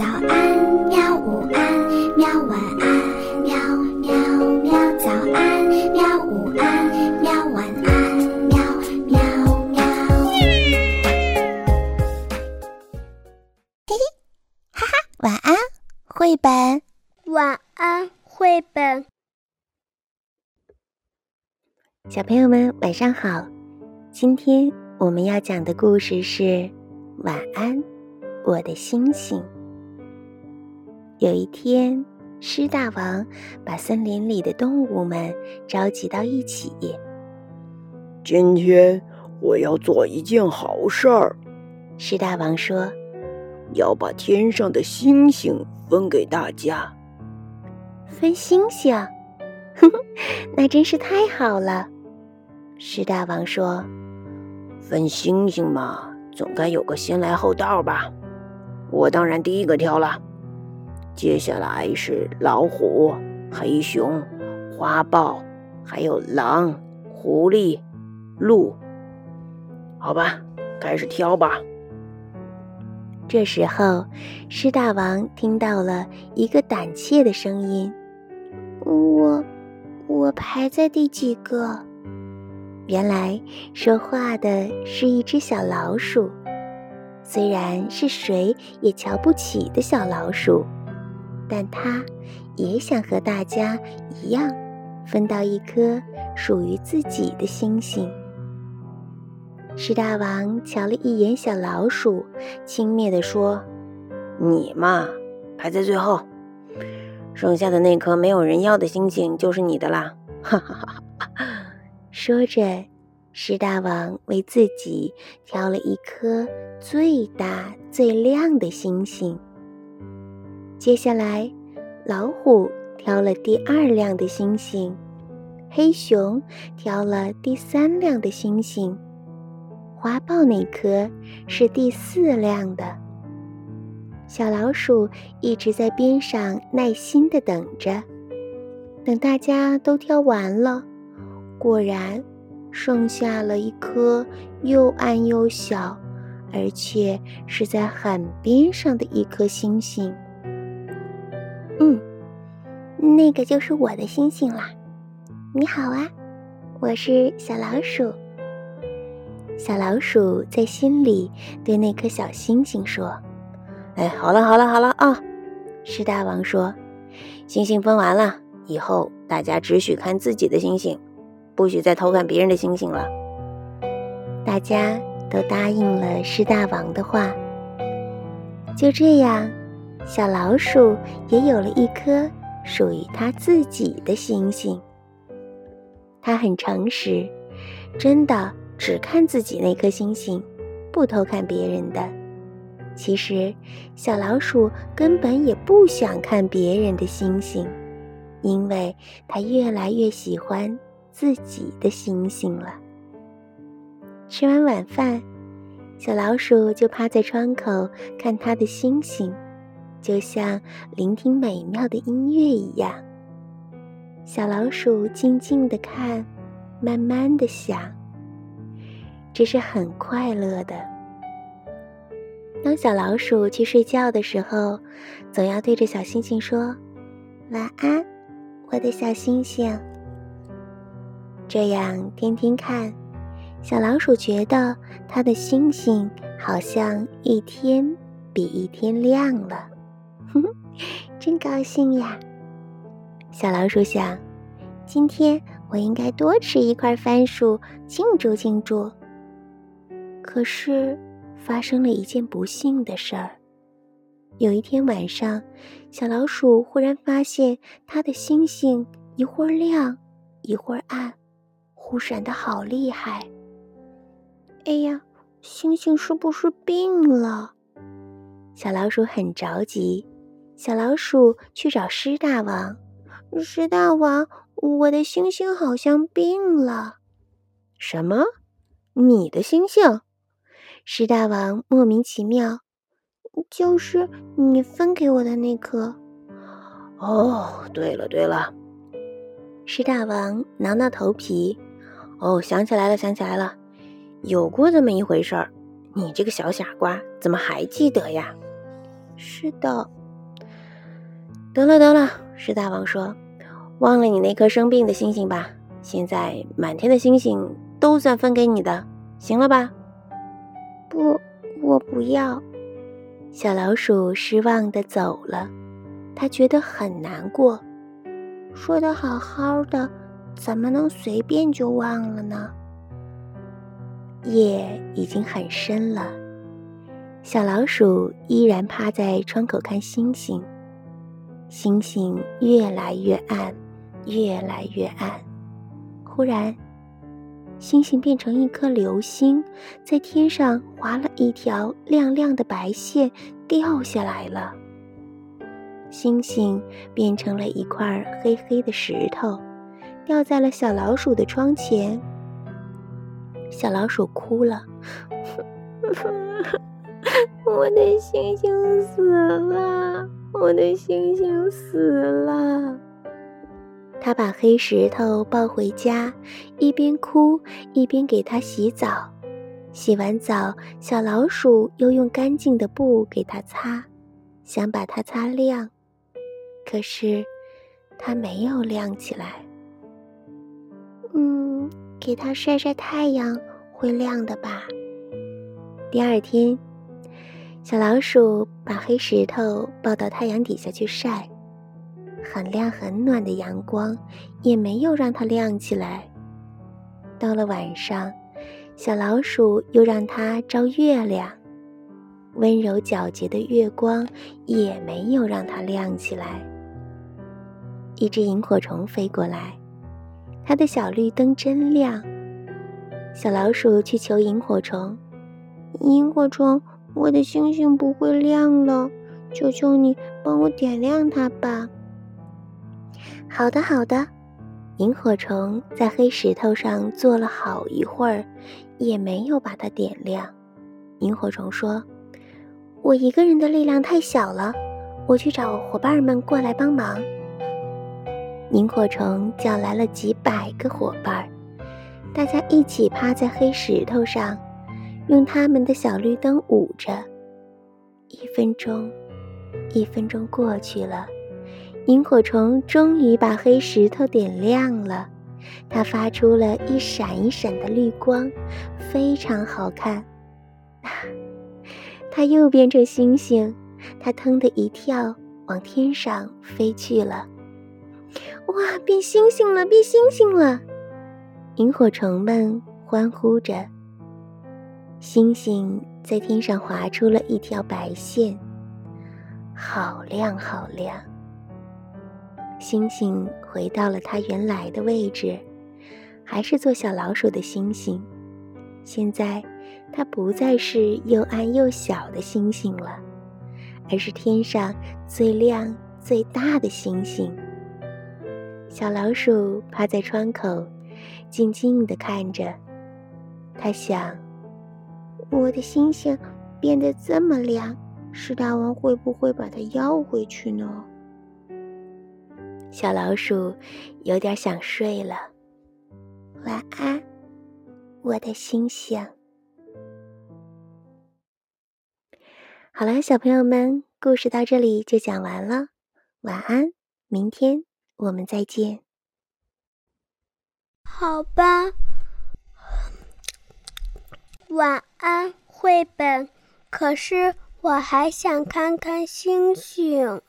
早安，喵！午安，喵！晚安，喵喵喵！早安，喵！午安，喵！晚安，喵喵喵！嘿嘿，哈哈，晚安，绘本。晚安，绘本。小朋友们，晚上好！今天我们要讲的故事是《晚安，我的星星》。有一天，狮大王把森林里的动物们召集到一起。今天我要做一件好事儿，狮大王说：“要把天上的星星分给大家。”分星星？哼哼，那真是太好了。狮大王说：“分星星嘛，总该有个先来后到吧？我当然第一个挑了。”接下来是老虎、黑熊、花豹，还有狼、狐狸、鹿。好吧，开始挑吧。这时候，狮大王听到了一个胆怯的声音：“我，我排在第几个？”原来说话的是一只小老鼠，虽然是谁也瞧不起的小老鼠。但他也想和大家一样，分到一颗属于自己的星星。狮大王瞧了一眼小老鼠，轻蔑地说：“你嘛，排在最后，剩下的那颗没有人要的星星就是你的啦！”哈哈哈 说着，狮大王为自己挑了一颗最大最亮的星星。接下来，老虎挑了第二亮的星星，黑熊挑了第三亮的星星，花豹那颗是第四亮的。小老鼠一直在边上耐心的等着，等大家都挑完了，果然剩下了一颗又暗又小，而且是在很边上的一颗星星。嗯，那个就是我的星星啦。你好啊，我是小老鼠。小老鼠在心里对那颗小星星说：“哎，好了好了好了啊！”狮大王说：“星星分完了以后，大家只许看自己的星星，不许再偷看别人的星星了。”大家都答应了狮大王的话。就这样。小老鼠也有了一颗属于它自己的星星。它很诚实，真的只看自己那颗星星，不偷看别人的。其实，小老鼠根本也不想看别人的星星，因为它越来越喜欢自己的星星了。吃完晚饭，小老鼠就趴在窗口看它的星星。就像聆听美妙的音乐一样，小老鼠静静的看，慢慢的想，这是很快乐的。当小老鼠去睡觉的时候，总要对着小星星说：“晚安，我的小星星。”这样天天看，小老鼠觉得它的星星好像一天比一天亮了。哼，真高兴呀！小老鼠想，今天我应该多吃一块番薯庆祝庆祝。可是，发生了一件不幸的事儿。有一天晚上，小老鼠忽然发现它的星星一会儿亮，一会儿暗，忽闪的好厉害。哎呀，星星是不是病了？小老鼠很着急。小老鼠去找狮大王，狮大王，我的星星好像病了。什么？你的星星？狮大王莫名其妙。就是你分给我的那颗。哦，对了对了，狮大王挠挠头皮。哦，想起来了想起来了，有过这么一回事儿。你这个小傻瓜，怎么还记得呀？是的。得了得了，狮大王说：“忘了你那颗生病的星星吧。现在满天的星星都算分给你的，行了吧？”不，我不要。小老鼠失望的走了，它觉得很难过。说的好好的，怎么能随便就忘了呢？夜已经很深了，小老鼠依然趴在窗口看星星。星星越来越暗，越来越暗。忽然，星星变成一颗流星，在天上划了一条亮亮的白线，掉下来了。星星变成了一块黑黑的石头，掉在了小老鼠的窗前。小老鼠哭了：“ 我的星星死了。”我的星星死了。他把黑石头抱回家，一边哭一边给它洗澡。洗完澡，小老鼠又用干净的布给它擦，想把它擦亮。可是，它没有亮起来。嗯，给它晒晒太阳会亮的吧。第二天。小老鼠把黑石头抱到太阳底下去晒，很亮很暖的阳光也没有让它亮起来。到了晚上，小老鼠又让它照月亮，温柔皎洁的月光也没有让它亮起来。一只萤火虫飞过来，它的小绿灯真亮。小老鼠去求萤火虫，萤火虫。我的星星不会亮了，求求你帮我点亮它吧。好的，好的。萤火虫在黑石头上坐了好一会儿，也没有把它点亮。萤火虫说：“我一个人的力量太小了，我去找伙伴们过来帮忙。”萤火虫叫来了几百个伙伴，大家一起趴在黑石头上。用他们的小绿灯捂着，一分钟，一分钟过去了，萤火虫终于把黑石头点亮了，它发出了一闪一闪的绿光，非常好看。它又变成星星，它腾的一跳，往天上飞去了。哇，变星星了，变星星了！萤火虫们欢呼着。星星在天上划出了一条白线，好亮好亮。星星回到了它原来的位置，还是做小老鼠的星星。现在，它不再是又暗又小的星星了，而是天上最亮最大的星星。小老鼠趴在窗口，静静地看着。它想。我的星星变得这么亮，狮大王会不会把它要回去呢？小老鼠有点想睡了。晚安，我的星星。好了，小朋友们，故事到这里就讲完了。晚安，明天我们再见。好吧。晚安，绘本。可是我还想看看星星。